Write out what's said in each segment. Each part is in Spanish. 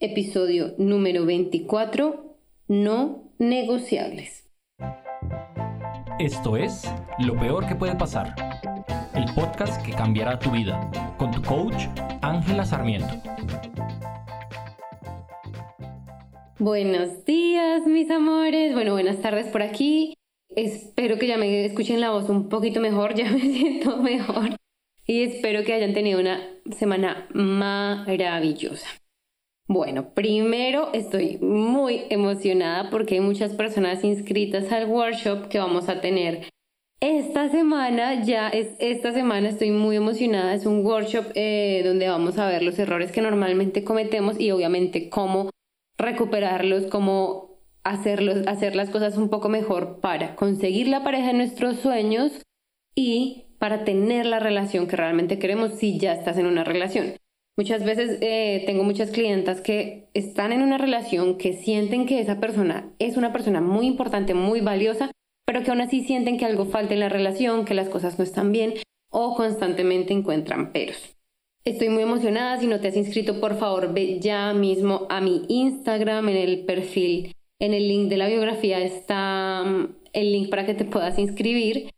episodio número 24, no negociables. Esto es Lo Peor que puede pasar, el podcast que cambiará tu vida, con tu coach Ángela Sarmiento. Buenos días, mis amores. Bueno, buenas tardes por aquí. Espero que ya me escuchen la voz un poquito mejor, ya me siento mejor. Y espero que hayan tenido una semana maravillosa. Bueno, primero estoy muy emocionada porque hay muchas personas inscritas al workshop que vamos a tener esta semana. Ya es esta semana, estoy muy emocionada. Es un workshop eh, donde vamos a ver los errores que normalmente cometemos y obviamente cómo recuperarlos, cómo hacerlos, hacer las cosas un poco mejor para conseguir la pareja de nuestros sueños y para tener la relación que realmente queremos si ya estás en una relación. Muchas veces eh, tengo muchas clientas que están en una relación que sienten que esa persona es una persona muy importante, muy valiosa, pero que aún así sienten que algo falta en la relación, que las cosas no están bien o constantemente encuentran peros. Estoy muy emocionada, si no te has inscrito, por favor ve ya mismo a mi Instagram, en el perfil, en el link de la biografía está mm, el link para que te puedas inscribir.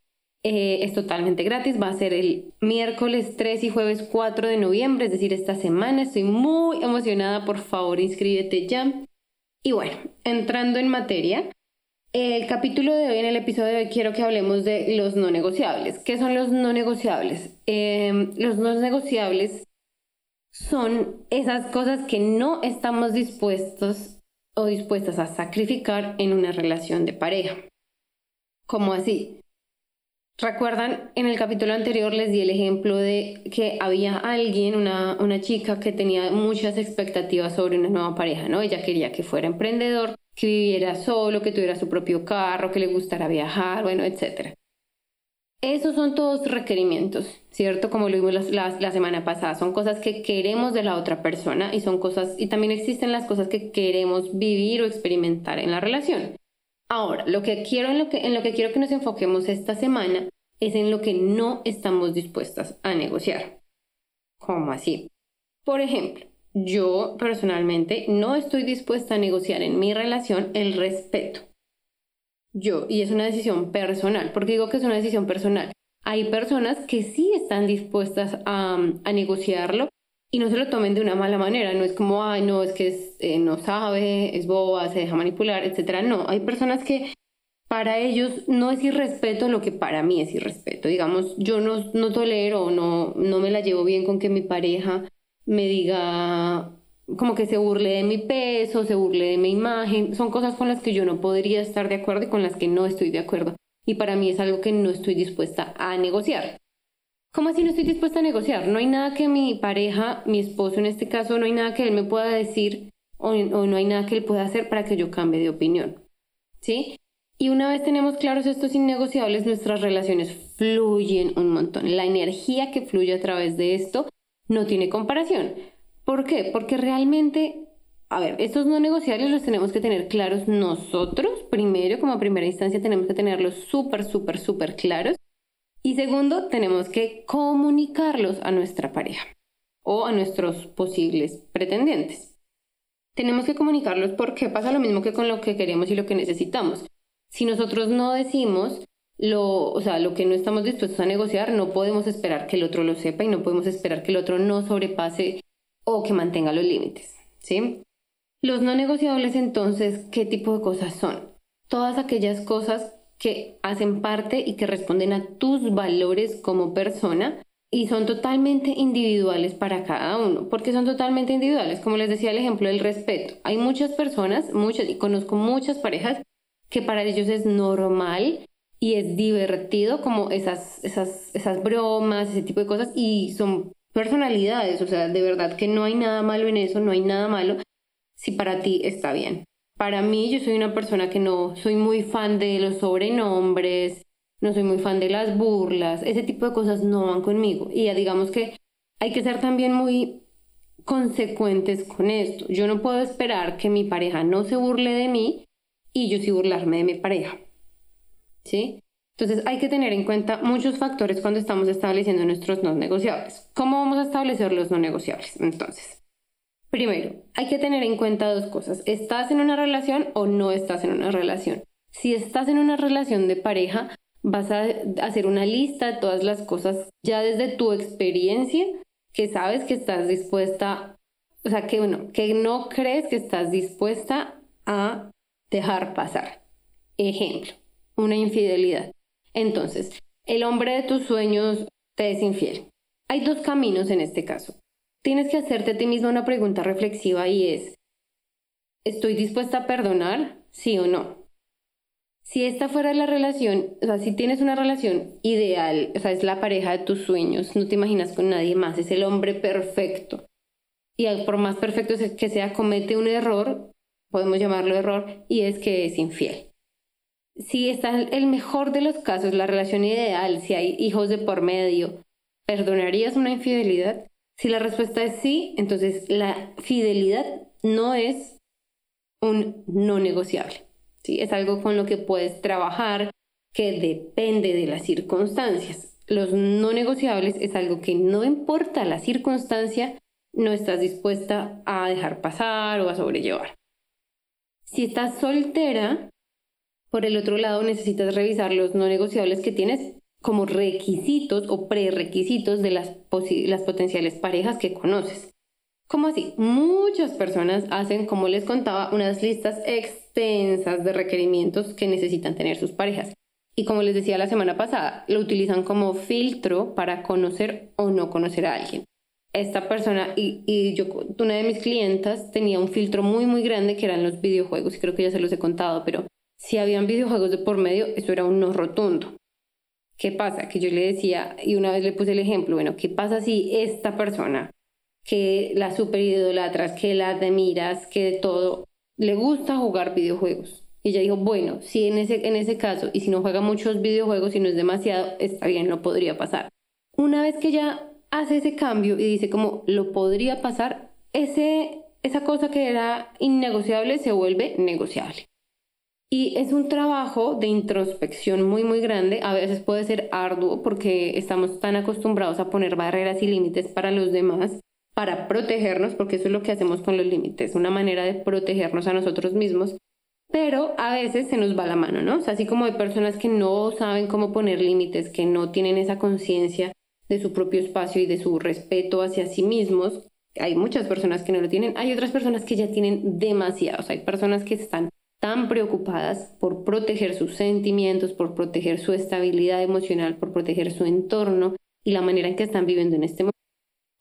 Eh, es totalmente gratis, va a ser el miércoles 3 y jueves 4 de noviembre, es decir, esta semana. Estoy muy emocionada, por favor, inscríbete ya. Y bueno, entrando en materia, el capítulo de hoy, en el episodio de hoy, quiero que hablemos de los no negociables. ¿Qué son los no negociables? Em, los no negociables son esas cosas que no estamos dispuestos o dispuestas a sacrificar en una relación de pareja. ¿Cómo así? ¿Recuerdan? En el capítulo anterior les di el ejemplo de que había alguien, una, una chica que tenía muchas expectativas sobre una nueva pareja, ¿no? Ella quería que fuera emprendedor, que viviera solo, que tuviera su propio carro, que le gustara viajar, bueno, etc. Esos son todos requerimientos, ¿cierto? Como lo vimos la, la, semana pasada, son cosas que queremos de la otra persona y son cosas, y también existen las cosas que queremos vivir o experimentar en la relación. Ahora, lo que quiero en lo que, en lo que quiero que nos enfoquemos esta semana es en lo que no estamos dispuestas a negociar. ¿Cómo así? Por ejemplo, yo personalmente no estoy dispuesta a negociar en mi relación el respeto. Yo, y es una decisión personal. ¿Por qué digo que es una decisión personal? Hay personas que sí están dispuestas a, a negociarlo y no se lo tomen de una mala manera, no es como, ay, no, es que eh, no sabe, es boba, se deja manipular, etc. No, hay personas que para ellos no es irrespeto lo que para mí es irrespeto. Digamos, yo no, no tolero, no, no me la llevo bien con que mi pareja me diga como que se burle de mi peso, se burle de mi imagen, son cosas con las que yo no podría estar de acuerdo y con las que no estoy de acuerdo. Y para mí es algo que no estoy dispuesta a negociar. ¿Cómo así no estoy dispuesta a negociar? No hay nada que mi pareja, mi esposo en este caso, no hay nada que él me pueda decir o, no hay nada que él pueda hacer para que yo cambie de opinión. ¿Sí? Y una vez tenemos claros estos innegociables, nuestras relaciones fluyen un montón. La energía que fluye a través de esto no tiene comparación. ¿Por qué? Porque realmente, a ver, estos no negociables los tenemos que tener claros nosotros. Primero, como primera instancia, tenemos que tenerlos súper, súper, súper claros. Y segundo, tenemos que comunicarlos a nuestra pareja o a nuestros posibles pretendientes. Tenemos que comunicarlos porque pasa lo mismo que con lo que queremos y lo que necesitamos. Si nosotros no decimos lo, o sea, lo que no estamos dispuestos a negociar, no podemos esperar que el otro lo sepa y no podemos esperar que el otro no sobrepase o que mantenga los límites, ¿sí? Los no negociables entonces, ¿qué tipo de cosas son? Todas aquellas cosas que hacen parte y que responden a tus valores como persona y son totalmente individuales para cada uno. porque son totalmente individuales? Como les decía el ejemplo del respeto. Hay muchas personas, muchas, y conozco muchas parejas que para ellos es normal y es divertido como esas, esas, esas bromas, ese tipo de cosas y son personalidades, o sea, de verdad que no hay nada malo en eso, no hay nada malo si para ti está bien. Para mí, yo soy una persona que no soy muy fan de los sobrenombres, no soy muy fan de las burlas, ese tipo de cosas no van conmigo. Y ya digamos que hay que ser también muy consecuentes con esto. Yo no puedo esperar que mi pareja no se burle de mí y yo sí burlarme de mi pareja. ¿Sí? Entonces hay que tener en cuenta muchos factores cuando estamos estableciendo nuestros no negociables. ¿Cómo vamos a establecer los no negociables? Entonces, Primero, hay que tener en cuenta dos cosas. ¿Estás en una relación o no estás en una relación? Si estás en una relación de pareja, vas a hacer una lista de todas las cosas ya desde tu experiencia que sabes que estás dispuesta, o sea, que, bueno, que no crees que estás dispuesta a dejar pasar. Ejemplo, una infidelidad. Entonces, el hombre de tus sueños te es infiel. Hay dos caminos en este caso. Tienes que hacerte a ti mismo una pregunta reflexiva y es, ¿estoy dispuesta a perdonar? Sí o no. Si esta fuera la relación, o sea, si tienes una relación ideal, o sea, es la pareja de tus sueños, no te imaginas con nadie más, es el hombre perfecto. Y por más perfecto que sea, comete un error, podemos llamarlo error, y es que es infiel. Si está el mejor de los casos, la relación ideal, si hay hijos de por medio, ¿perdonarías una infidelidad? Si la respuesta es sí, entonces la fidelidad no es un no negociable. ¿sí? Es algo con lo que puedes trabajar que depende de las circunstancias. Los no negociables es algo que no importa la circunstancia, no estás dispuesta a dejar pasar o a sobrellevar. Si estás soltera, por el otro lado necesitas revisar los no negociables que tienes como requisitos o prerequisitos de las, las potenciales parejas que conoces. ¿Cómo así? Muchas personas hacen, como les contaba, unas listas extensas de requerimientos que necesitan tener sus parejas. Y como les decía la semana pasada, lo utilizan como filtro para conocer o no conocer a alguien. Esta persona y, y yo, una de mis clientas tenía un filtro muy muy grande que eran los videojuegos, y creo que ya se los he contado, pero si habían videojuegos de por medio, eso era un no rotundo. ¿Qué pasa? Que yo le decía, y una vez le puse el ejemplo, bueno, ¿qué pasa si esta persona que la super idolatras, que la admiras, que de todo, le gusta jugar videojuegos. Y ella dijo, bueno, si en ese, en ese caso, y si no juega muchos videojuegos y no es demasiado, está bien, no podría pasar. Una vez que ella hace ese cambio y dice como lo podría pasar, ese, esa cosa que era innegociable se vuelve negociable. Y es un trabajo de introspección muy, muy grande. A veces puede ser arduo porque estamos tan acostumbrados a poner barreras y límites para los demás para protegernos, porque eso es lo que hacemos con los límites, una manera de protegernos a nosotros mismos, pero a veces se nos va la mano, ¿no? Así como hay personas que no saben cómo poner límites, que no tienen esa conciencia de su propio espacio y de su respeto hacia sí mismos, hay muchas personas que no lo tienen, hay otras personas que ya tienen demasiados, hay personas que están tan preocupadas por proteger sus sentimientos, por proteger su estabilidad emocional, por proteger su entorno y la manera en que están viviendo en este momento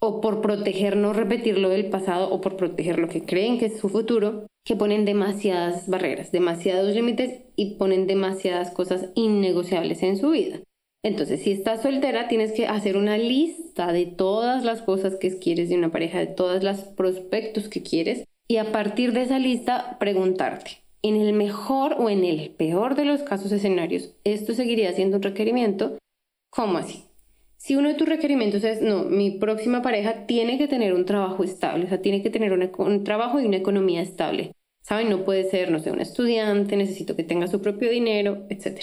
o por proteger no repetir lo del pasado o por proteger lo que creen que es su futuro, que ponen demasiadas barreras, demasiados límites y ponen demasiadas cosas innegociables en su vida. Entonces, si estás soltera, tienes que hacer una lista de todas las cosas que quieres de una pareja, de todos los prospectos que quieres, y a partir de esa lista preguntarte, en el mejor o en el peor de los casos escenarios, ¿esto seguiría siendo un requerimiento? ¿Cómo así? Si uno de tus requerimientos es, no, mi próxima pareja tiene que tener un trabajo estable, o sea, tiene que tener un trabajo y una economía estable. ¿Saben? No puede ser, no sé, un estudiante, necesito que tenga su propio dinero, etc.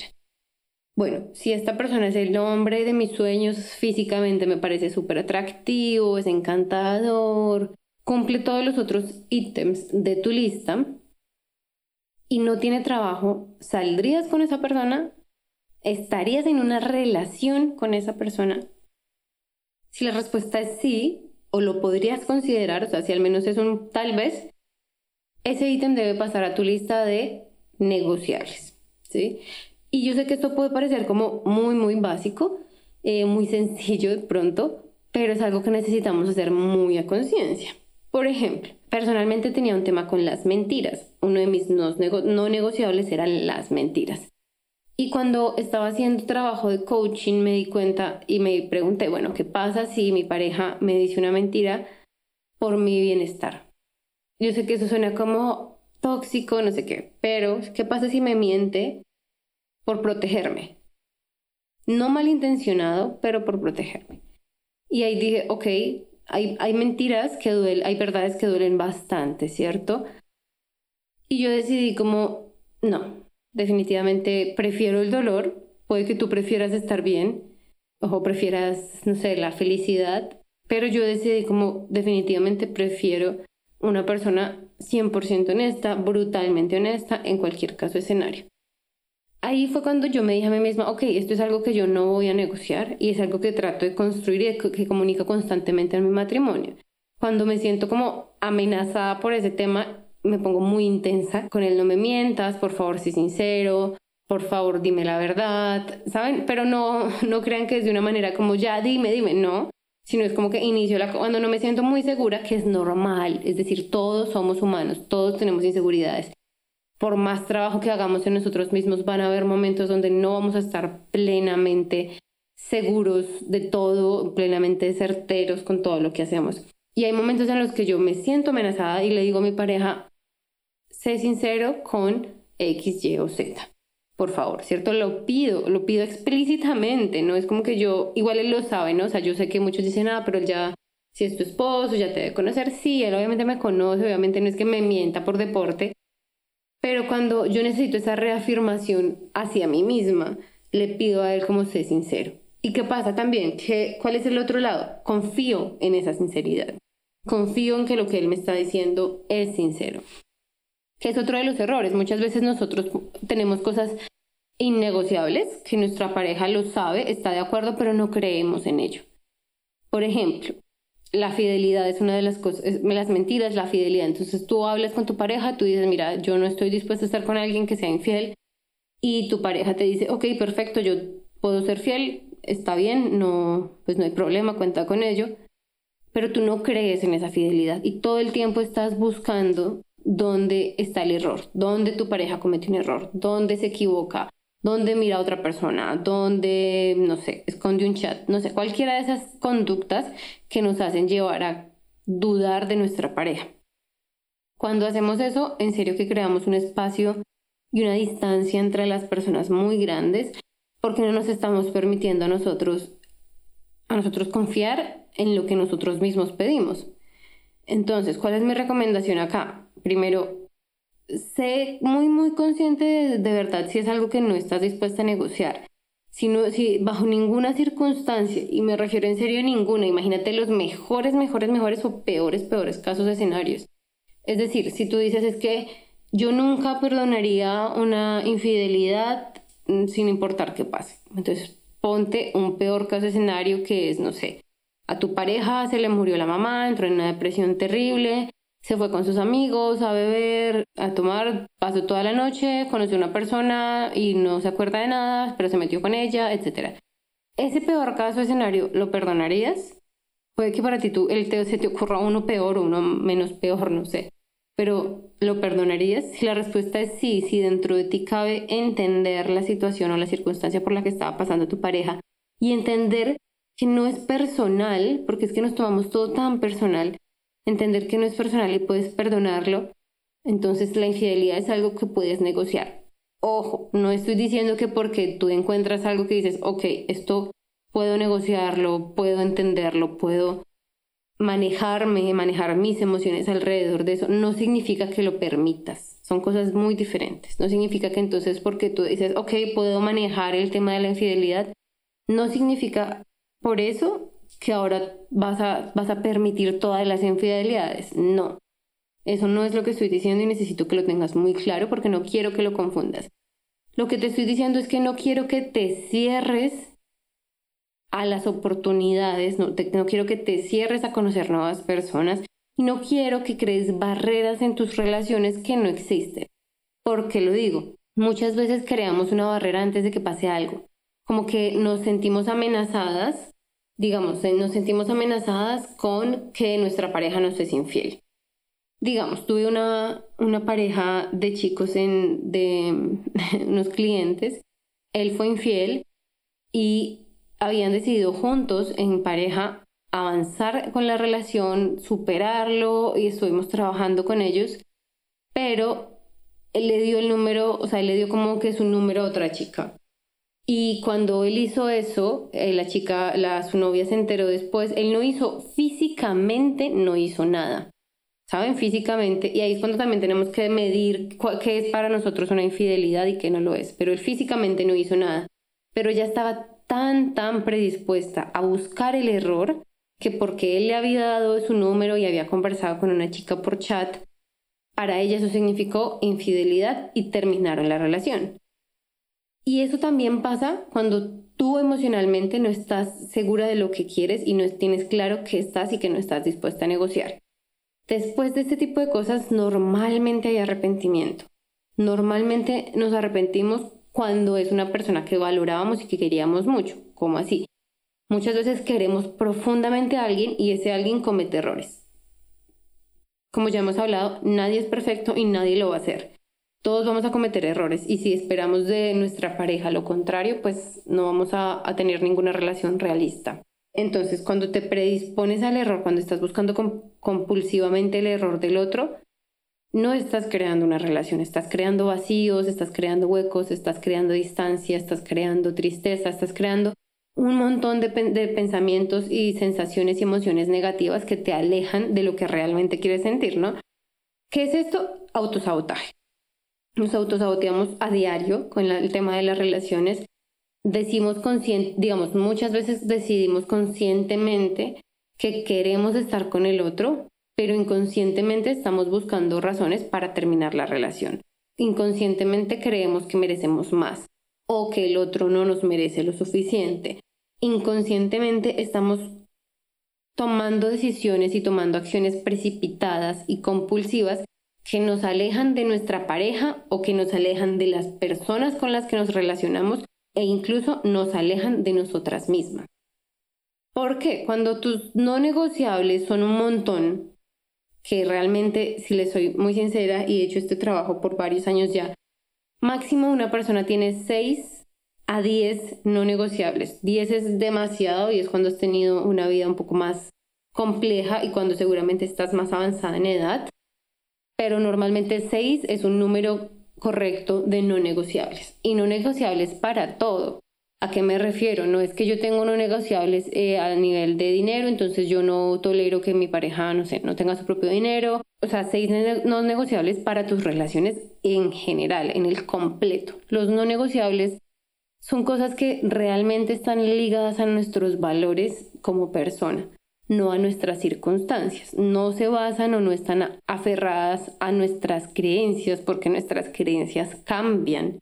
Bueno, si esta persona es el hombre de mis sueños físicamente, me parece súper atractivo, es encantador, cumple todos los otros ítems de tu lista y no tiene trabajo, ¿saldrías con esa persona? ¿Estarías en una relación con esa persona? Si la respuesta es sí, o lo podrías considerar, o sea, si al menos es un tal vez, ese ítem debe pasar a tu lista de negociables, ¿sí? Y yo sé que esto puede parecer como muy, muy básico, eh, muy sencillo de pronto, pero es algo que necesitamos hacer muy a conciencia. Por ejemplo, personalmente tenía un tema con las mentiras. Uno de mis no, no negociables eran las mentiras. Y cuando estaba haciendo trabajo de coaching me di cuenta y me pregunté, bueno, ¿qué pasa si mi pareja me dice una mentira por mi bienestar? Yo sé que eso suena como tóxico, no sé qué, pero ¿qué pasa si me miente por protegerme? No malintencionado, pero por protegerme. Y ahí dije, ok, hay, mentiras que duelen, hay verdades que duelen bastante, ¿cierto? Y yo decidí como, no, definitivamente prefiero el dolor, puede que tú prefieras estar bien o prefieras, no sé, la felicidad, pero yo decidí como definitivamente prefiero una persona 100% honesta, brutalmente honesta en cualquier caso escenario. Ahí fue cuando yo me dije a mí misma, ok, esto es algo que yo no voy a negociar y es algo que trato de construir y que comunico constantemente en mi matrimonio. Cuando me siento como amenazada por ese tema, me pongo muy intensa con él, no me mientas, por favor, sé sincero, por favor, dime la verdad, ¿saben? Pero no, no crean que es de una manera como ya, dime, dime, no, sino es como que inicio la, cuando no me siento muy segura, que es normal, es decir, todos somos humanos, todos tenemos inseguridades. Por más trabajo que hagamos en nosotros mismos, van a haber momentos donde no vamos a estar plenamente seguros de todo, plenamente certeros con todo lo que hacemos. Y hay momentos en los que yo me siento amenazada y le digo a mi pareja, sé sincero con X, Y o Z. Por favor, ¿cierto? Lo pido, lo pido explícitamente, no es como que yo, igual él lo sabe, ¿no? O sea, yo sé que muchos dicen, ah, pero él ya, si es tu esposo, ya te debe conocer. Sí, él obviamente me conoce, obviamente no es que me mienta por deporte, pero cuando yo necesito esa reafirmación hacia mí misma, le pido a él como sé sincero. ¿Y qué pasa también? ¿Qué, ¿Cuál es el otro lado? Confío en esa sinceridad. Confío en que lo que él me está diciendo es sincero. Que es otro de los errores. Muchas veces nosotros tenemos cosas innegociables que nuestra pareja lo sabe, está de acuerdo, pero no creemos en ello. Por ejemplo, la fidelidad es una de las cosas, las mentiras, la fidelidad. Entonces tú hablas con tu pareja, tú dices, mira, yo no estoy dispuesta a estar con alguien que sea infiel. Y tu pareja te dice, ok, perfecto, yo puedo ser fiel, está bien, no, pues no hay problema, cuenta con ello pero tú no crees en esa fidelidad y todo el tiempo estás buscando dónde está el error, dónde tu pareja comete un error, dónde se equivoca, dónde mira a otra persona, dónde, no sé, esconde un chat, no sé, cualquiera de esas conductas que nos hacen llevar a dudar de nuestra pareja. Cuando hacemos eso, en serio que creamos un espacio y una distancia entre las personas muy grandes porque no nos estamos permitiendo a nosotros a nosotros confiar en lo que nosotros mismos pedimos. Entonces, ¿cuál es mi recomendación acá? Primero, sé muy, muy consciente de, verdad si es algo que no estás dispuesta a negociar. Si, si bajo ninguna circunstancia, y me refiero en serio a ninguna, imagínate los mejores, mejores, mejores o peores, peores casos escenarios. Es decir, si tú dices es que yo nunca perdonaría una infidelidad mm, sin importar qué pase. Entonces, ponte un peor caso escenario que es, no sé, a tu pareja se le murió la mamá, entró en una depresión terrible, se fue con sus amigos a beber, a tomar, pasó toda la noche, conoció a una persona y no se acuerda de nada, pero se metió con ella, etc. Ese peor caso escenario, ¿lo perdonarías? Puede que para ti tú, el te, se te ocurra uno peor o uno menos peor, no sé. Pero, ¿lo perdonarías? Si la respuesta es sí, si dentro de ti cabe entender la situación o la circunstancia por la que estaba pasando tu pareja y entender que no es personal, porque es que nos tomamos todo tan personal, entender que no es personal y puedes perdonarlo, entonces la infidelidad es algo que puedes negociar. Ojo, no estoy diciendo que porque tú encuentras algo que dices, ok, esto puedo negociarlo, puedo entenderlo, puedo manejarme, manejar mis emociones alrededor de eso, no significa que lo permitas. Son cosas muy diferentes. No significa que entonces porque tú dices, ok, puedo manejar el tema de la infidelidad, no significa por eso que ahora vas a, vas a permitir todas las infidelidades. No, eso no es lo que estoy diciendo y necesito que lo tengas muy claro porque no quiero que lo confundas. Lo que te estoy diciendo es que no quiero que te cierres a las oportunidades, no, no quiero que te cierres a conocer nuevas personas y no quiero que crees barreras en tus relaciones que no existen. ¿Por qué lo digo? Muchas veces creamos una barrera antes de que pase algo, como que nos sentimos amenazadas digamos, eh, nos sentimos amenazadas con que nuestra pareja nos es infiel. Digamos, tuve una, una pareja de chicos en, de unos clientes, él fue infiel y habían decidido juntos en pareja avanzar con la relación, superarlo y estuvimos trabajando con ellos, pero él le dio el número, o sea, él le dio como que su número a otra chica. Y cuando él hizo eso, eh, la chica, la, su novia se enteró después, él no hizo físicamente, no hizo nada. ¿Saben? Físicamente. Y ahí es cuando también tenemos que medir qué es para nosotros una infidelidad y qué no lo es. Pero él físicamente no hizo nada. Pero ya estaba tan, tan predispuesta a buscar el error que porque él le había dado su número y había conversado con una chica por chat, para ella eso significó infidelidad y terminaron la relación. Y eso también pasa cuando tú emocionalmente no estás segura de lo que quieres y no tienes claro que estás y que no estás dispuesta a negociar. Después de este tipo de cosas normalmente hay arrepentimiento. Normalmente nos arrepentimos cuando es una persona que valorábamos y que queríamos mucho. ¿Cómo así? Muchas veces queremos profundamente a alguien y ese alguien comete errores. Como ya hemos hablado, nadie es perfecto y nadie lo va a hacer. Todos vamos a cometer errores y si esperamos de nuestra pareja lo contrario, pues no vamos a, tener ninguna relación realista. Entonces, cuando te predispones al error, cuando estás buscando compulsivamente el error del otro, no estás creando una relación, estás creando vacíos, estás creando huecos, estás creando distancia, estás creando tristeza, estás creando un montón de, pensamientos y sensaciones y emociones negativas que te alejan de lo que realmente quieres sentir, ¿no? ¿Qué es esto? Autosabotaje. Nos autosaboteamos a diario con el tema de las relaciones. Decimos consciente, digamos, muchas veces decidimos conscientemente que queremos estar con el otro, pero inconscientemente estamos buscando razones para terminar la relación. Inconscientemente creemos que merecemos más o que el otro no nos merece lo suficiente inconscientemente estamos tomando decisiones y tomando acciones precipitadas y compulsivas que nos alejan de nuestra pareja o que nos alejan de las personas con las que nos relacionamos e incluso nos alejan de nosotras mismas. Porque cuando tus no negociables son un montón, que realmente, si les soy muy sincera y he hecho este trabajo por varios años ya, máximo una persona tiene seis a 10 no negociables. 10 es demasiado y es cuando has tenido una vida un poco más compleja y cuando seguramente estás más avanzada en edad. Pero normalmente 6 es un número correcto de no negociables. Y no negociables para todo. ¿A qué me refiero? No es que yo tengo no negociables eh, a nivel de dinero, entonces yo no tolero que mi pareja, no sé, no tenga su propio dinero. O sea, seis no negociables para tus relaciones en general, en el completo. Los no negociables son cosas que realmente están ligadas a nuestros valores como persona, no a nuestras circunstancias. No se basan o no están aferradas a nuestras creencias porque nuestras creencias cambian.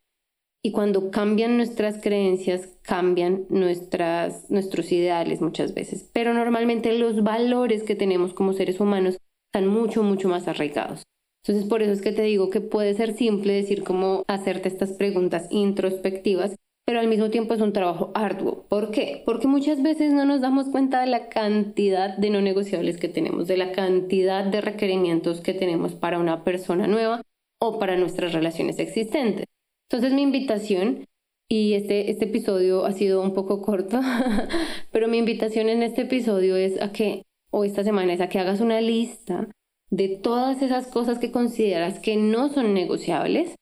Y cuando cambian nuestras creencias, cambian nuestras, nuestros ideales muchas veces. Pero normalmente los valores que tenemos como seres humanos están mucho, mucho más arraigados. Entonces por eso es que te digo que puede ser simple decir cómo hacerte estas preguntas introspectivas pero al mismo tiempo es un trabajo arduo. ¿Por qué? Porque muchas veces no nos damos cuenta de la cantidad de no negociables que tenemos, de la cantidad de requerimientos que tenemos para una persona nueva o para nuestras relaciones existentes. Entonces mi invitación, y este, este episodio ha sido un poco corto, pero mi invitación en este episodio es a que, o esta semana es a que hagas una lista de todas esas cosas que consideras que no son negociables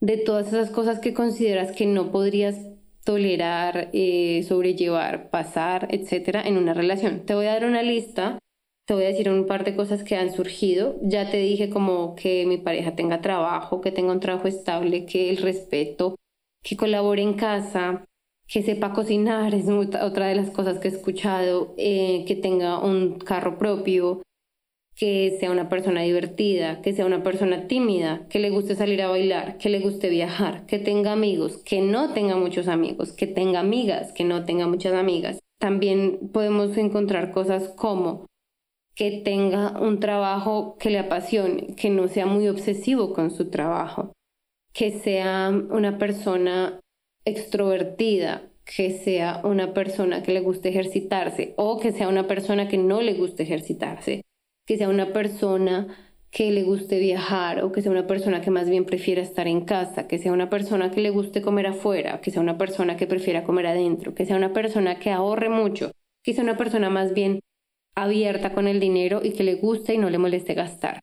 de todas esas cosas que consideras que no podrías tolerar, eh, sobrellevar, pasar, etcétera, en una relación. Te voy a dar una lista, te voy a decir un par de cosas que han surgido. Ya te dije como que mi pareja tenga trabajo, que tenga un trabajo estable, que el respeto, que colabore en casa, que sepa cocinar, es otra de las cosas que he escuchado, eh, que tenga un carro propio, que sea una persona divertida, que sea una persona tímida, que le guste salir a bailar, que le guste viajar, que tenga amigos, que no tenga muchos amigos, que tenga amigas, que no tenga muchas amigas. También podemos encontrar cosas como que tenga un trabajo que le apasione, que no sea muy obsesivo con su trabajo, que sea una persona extrovertida, que sea una persona que le guste ejercitarse o que sea una persona que no le guste ejercitarse que sea una persona que le guste viajar o que sea una persona que más bien prefiera estar en casa, que sea una persona que le guste comer afuera, que sea una persona que prefiera comer adentro, que sea una persona que ahorre mucho, que sea una persona más bien abierta con el dinero y que le guste y no le moleste gastar.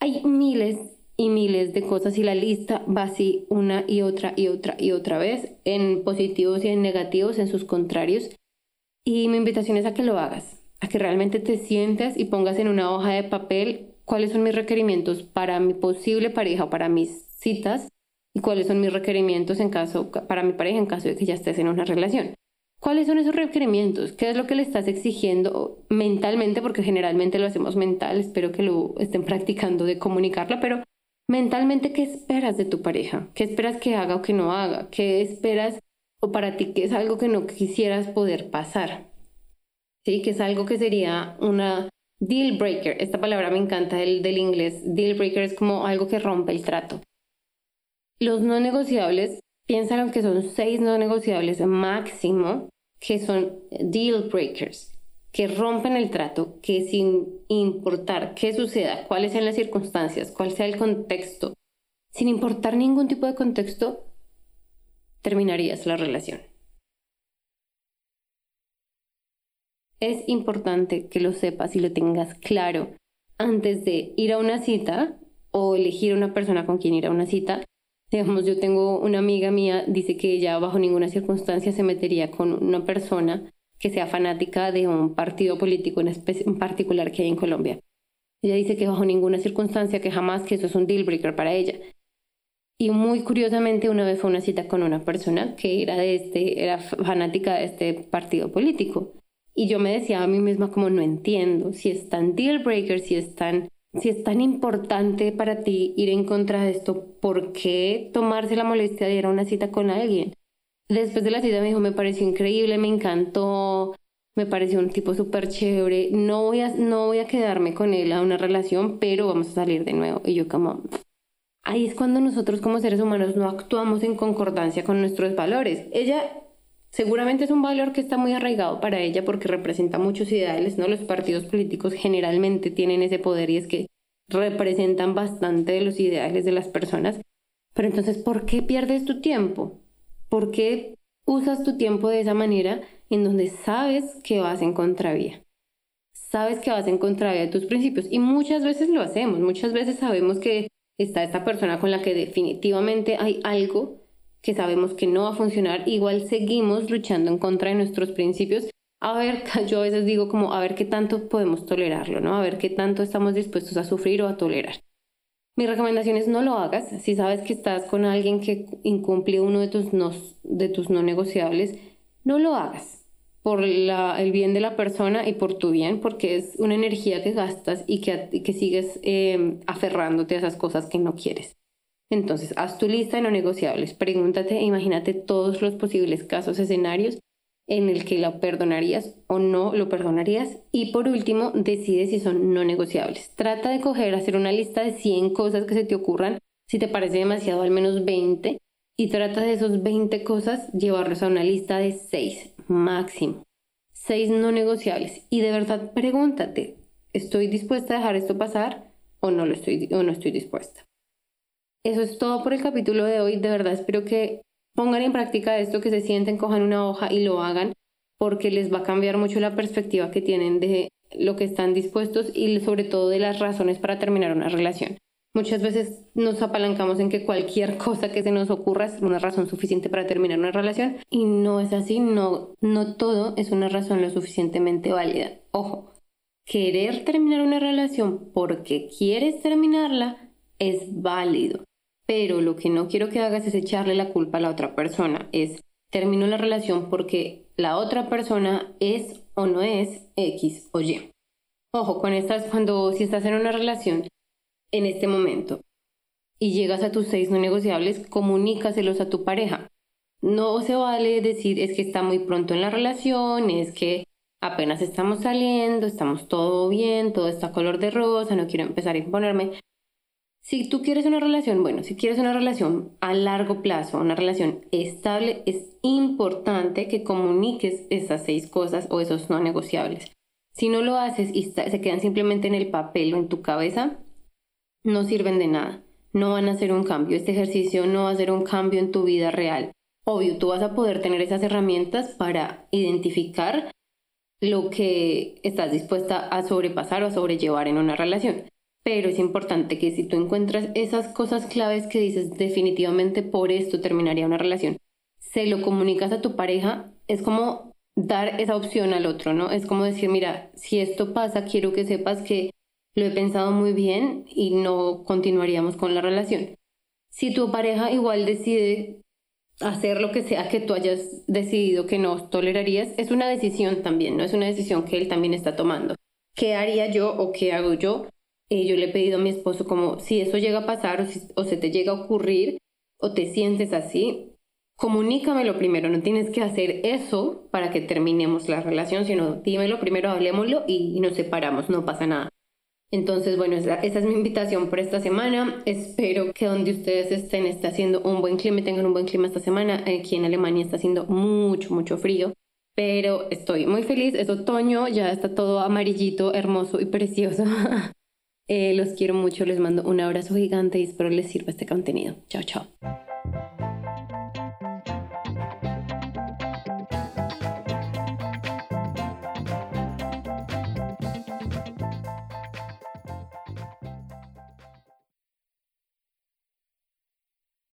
Hay miles y miles de cosas y la lista va así una y otra y otra y otra vez en positivos y en negativos, en sus contrarios. Y mi invitación es a que lo hagas a que realmente te sientes y pongas en una hoja de papel cuáles son mis requerimientos para mi posible pareja o para mis citas y cuáles son mis requerimientos en caso para mi pareja en caso de que ya estés en una relación. ¿Cuáles son esos requerimientos? ¿Qué es lo que le estás exigiendo mentalmente? Porque generalmente lo hacemos mental, espero que lo estén practicando de comunicarla, pero mentalmente, ¿qué esperas de tu pareja? ¿Qué esperas que haga o que no haga? ¿Qué esperas o para ti que es algo que no quisieras poder pasar? ¿Sí? Que es algo que sería una deal breaker. Esta palabra me encanta del, del inglés. Deal breaker es como algo que rompe el trato. Los no negociables, piensan que son seis no negociables máximo, que son deal breakers que rompen el trato, que sin importar qué suceda, cuáles sean las circunstancias, cuál sea el contexto, sin importar ningún tipo de contexto, terminarías la relación. Es importante que lo sepas y lo tengas claro antes de ir a una cita o elegir una persona con quien ir a una cita. Digamos, yo tengo una amiga mía, dice que ella bajo ninguna circunstancia se metería con una persona que sea fanática de un partido político en, particular que hay en Colombia. Ella dice que bajo ninguna circunstancia, que jamás, que eso es un deal breaker para ella. Y muy curiosamente una vez fue una cita con una persona que era de este, era fanática de este partido político. Y yo me decía a mí misma como no entiendo si es tan deal breaker, si es tan, si es tan importante para ti ir en contra de esto, ¿por qué tomarse la molestia de ir a una cita con alguien? Después de la cita me dijo, me pareció increíble, me encantó, me pareció un tipo súper chévere, no voy, a, no voy a quedarme con él a una relación, pero vamos a salir de nuevo. Y yo como, ahí es cuando nosotros como seres humanos no actuamos en concordancia con nuestros valores. Ella seguramente es un valor que está muy arraigado para ella porque representa muchos ideales, ¿no? Los partidos políticos generalmente tienen ese poder y es que representan bastante de los ideales de las personas. Pero entonces, ¿por qué pierdes tu tiempo? ¿Por qué usas tu tiempo de esa manera en donde sabes que vas en contravía? Sabes que vas en contravía de tus principios y muchas veces lo hacemos, muchas veces sabemos que está esta persona con la que definitivamente hay algo que sabemos que no va a funcionar, igual seguimos luchando en contra de nuestros principios. A ver, yo a veces digo como a ver qué tanto podemos tolerarlo, ¿no? A ver qué tanto estamos dispuestos a sufrir o a tolerar. Mi recomendación es no lo hagas. Si sabes que estás con alguien que incumple uno de tus no, de tus no negociables, no lo hagas por el bien de la persona y por tu bien, porque es una energía que gastas y que, que sigues em, aferrándote a esas cosas que no quieres. Entonces, haz tu lista de no negociables, pregúntate e imagínate todos los posibles casos, escenarios en el que lo perdonarías o no lo perdonarías. Y por último, decide si son no negociables. Trata de coger, hacer una lista de 100 cosas que se te ocurran. Si te parece demasiado, al menos 20. Y trata de esos 20 cosas llevarlos a una lista de 6 máximo. 6 no negociables. Y de verdad pregúntate, ¿estoy dispuesta a dejar esto pasar o no, lo estoy, o no estoy dispuesta? Eso es todo por el capítulo de hoy. De verdad espero que pongan en práctica esto, que se sienten, cojan una hoja y lo hagan, porque les va a cambiar mucho la perspectiva que tienen de lo que están dispuestos y sobre todo de las razones para terminar una relación. Muchas veces nos apalancamos en que cualquier cosa que se nos ocurra es una razón suficiente para terminar una relación y no es así, no, no todo es una razón lo suficientemente válida. Ojo, querer terminar una relación porque quieres terminarla es válido. Pero lo que no quiero que hagas es echarle la culpa a la otra persona. Es termino la relación porque la otra persona es o no es X o Y. Ojo, con estas, cuando si estás en una relación en este momento y llegas a tus seis no negociables, comunícaselos a tu pareja. No se vale decir es que está muy pronto en la relación, es que apenas estamos saliendo, estamos todo bien, todo está color de rosa, no quiero empezar a imponerme. Si tú quieres una relación, bueno, si quieres una relación a largo plazo, una relación estable, es importante que comuniques esas seis cosas o esos no negociables. Si no lo haces y se quedan simplemente en el papel o en tu cabeza, no sirven de nada. No van a hacer un cambio. Este ejercicio no va a hacer un cambio en tu vida real. Obvio, tú vas a poder tener esas herramientas para identificar lo que estás dispuesta a sobrepasar o a sobrellevar en una relación pero es importante que si tú encuentras esas cosas claves que dices definitivamente por esto terminaría una relación, se lo comunicas a tu pareja, es como dar esa opción al otro, ¿no? Es como decir, mira, si esto pasa, quiero que sepas que lo he pensado muy bien y no continuaríamos con la relación. Si tu pareja igual decide hacer lo que sea que tú hayas decidido que no tolerarías, es una decisión también, no es una decisión que él también está tomando. ¿Qué haría yo o qué hago yo? Eh, yo le he pedido a mi esposo como si eso llega a pasar o, o se te llega a ocurrir o te sientes así, comunícamelo primero, no tienes que hacer eso para que terminemos la relación, sino dímelo primero, hablemoslo y, nos separamos, no pasa nada. Entonces, bueno, esa, esa, es mi invitación por esta semana. Espero que donde ustedes estén esté haciendo un buen clima, tengan un buen clima esta semana. Aquí en Alemania está haciendo mucho, mucho frío, pero estoy muy feliz. Es otoño, ya está todo amarillito, hermoso y precioso. eh, los quiero mucho, les mando un abrazo gigante y espero les sirva este contenido. Chao, chao.